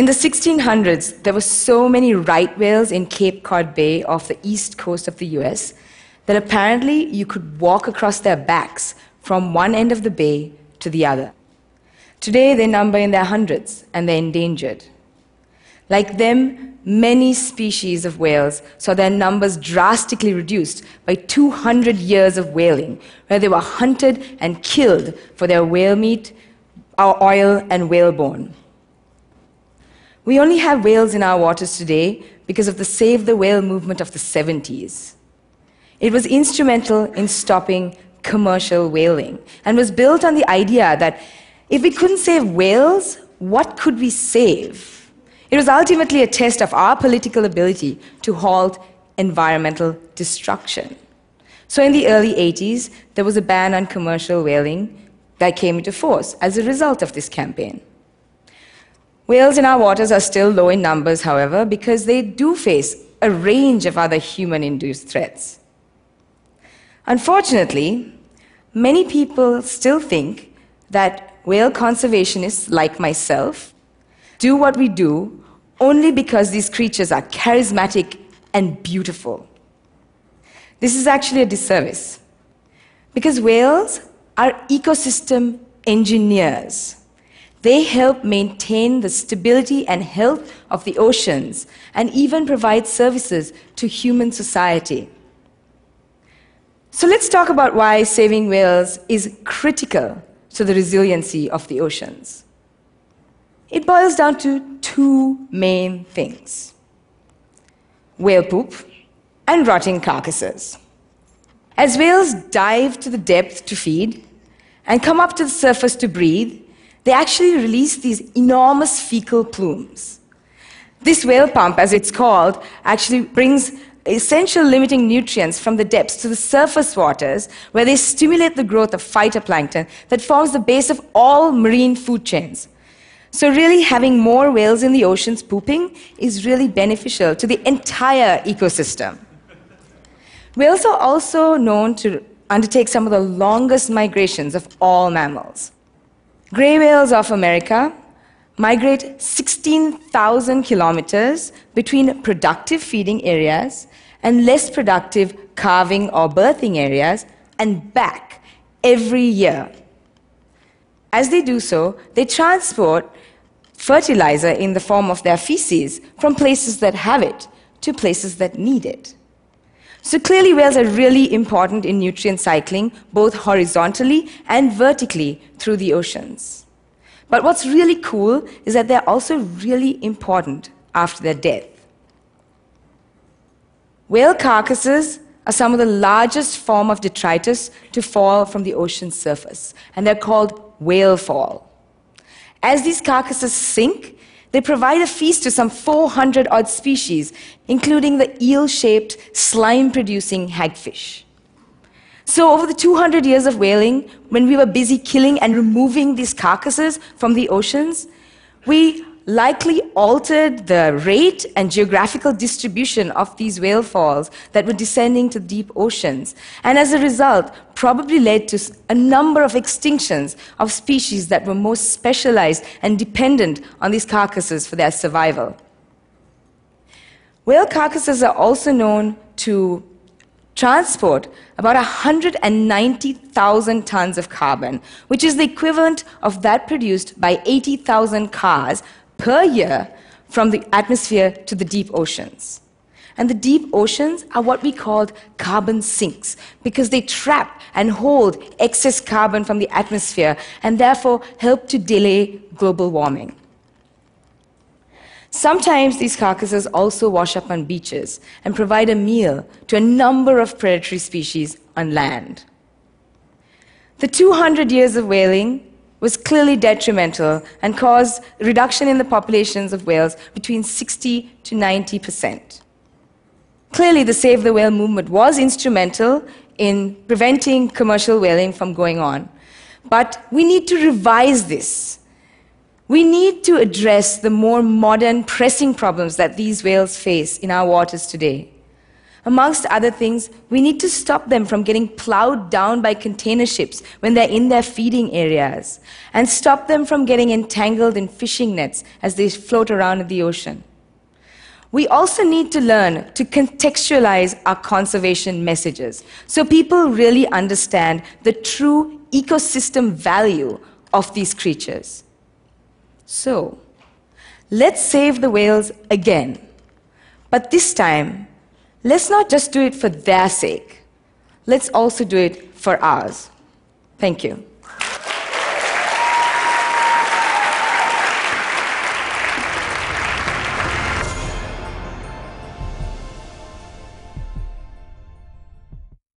In the 1600s, there were so many right whales in Cape Cod Bay off the east coast of the US that apparently you could walk across their backs from one end of the bay to the other. Today, they number in their hundreds and they're endangered. Like them, many species of whales saw their numbers drastically reduced by 200 years of whaling, where they were hunted and killed for their whale meat, oil, and whalebone. We only have whales in our waters today because of the Save the Whale movement of the 70s. It was instrumental in stopping commercial whaling and was built on the idea that if we couldn't save whales, what could we save? It was ultimately a test of our political ability to halt environmental destruction. So in the early 80s, there was a ban on commercial whaling that came into force as a result of this campaign. Whales in our waters are still low in numbers, however, because they do face a range of other human induced threats. Unfortunately, many people still think that whale conservationists like myself do what we do only because these creatures are charismatic and beautiful. This is actually a disservice because whales are ecosystem engineers. They help maintain the stability and health of the oceans and even provide services to human society. So let's talk about why saving whales is critical to the resiliency of the oceans? It boils down to two main things whale poop and rotting carcasses. As whales dive to the depth to feed and come up to the surface to breathe, they actually release these enormous fecal plumes. This whale pump, as it's called, actually brings essential limiting nutrients from the depths to the surface waters, where they stimulate the growth of phytoplankton that forms the base of all marine food chains. So, really, having more whales in the oceans pooping is really beneficial to the entire ecosystem. Whales are also known to undertake some of the longest migrations of all mammals. Gray whales of America migrate 16,000 kilometers between productive feeding areas and less productive calving or birthing areas and back every year. As they do so, they transport fertilizer in the form of their feces from places that have it to places that need it. So clearly, whales are really important in nutrient cycling, both horizontally and vertically through the oceans. But what's really cool is that they're also really important after their death. Whale carcasses are some of the largest form of detritus to fall from the ocean's surface, and they're called whale fall. As these carcasses sink, they provide a feast to some 400 odd species, including the eel shaped, slime producing hagfish. So, over the 200 years of whaling, when we were busy killing and removing these carcasses from the oceans, we likely altered the rate and geographical distribution of these whale falls that were descending to deep oceans, and as a result, probably led to a number of extinctions of species that were most specialized and dependent on these carcasses for their survival. Whale carcasses are also known to transport about 190,000 tons of carbon, which is the equivalent of that produced by 80,000 cars per year from the atmosphere to the deep oceans. And the deep oceans are what we call carbon sinks because they trap and hold excess carbon from the atmosphere and therefore help to delay global warming. Sometimes these carcasses also wash up on beaches and provide a meal to a number of predatory species on land. The 200 years of whaling was clearly detrimental and caused reduction in the populations of whales between 60 to 90 percent. Clearly, the Save the Whale movement was instrumental in preventing commercial whaling from going on. But we need to revise this we need to address the more modern, pressing problems that these whales face in our waters today. Amongst other things, we need to stop them from getting plowed down by container ships when they're in their feeding areas, and stop them from getting entangled in fishing nets as they float around in the ocean. We also need to learn to contextualize our conservation messages so people really understand the true ecosystem value of these creatures. So, let's save the whales again. But this time, let's not just do it for their sake, let's also do it for ours. Thank you.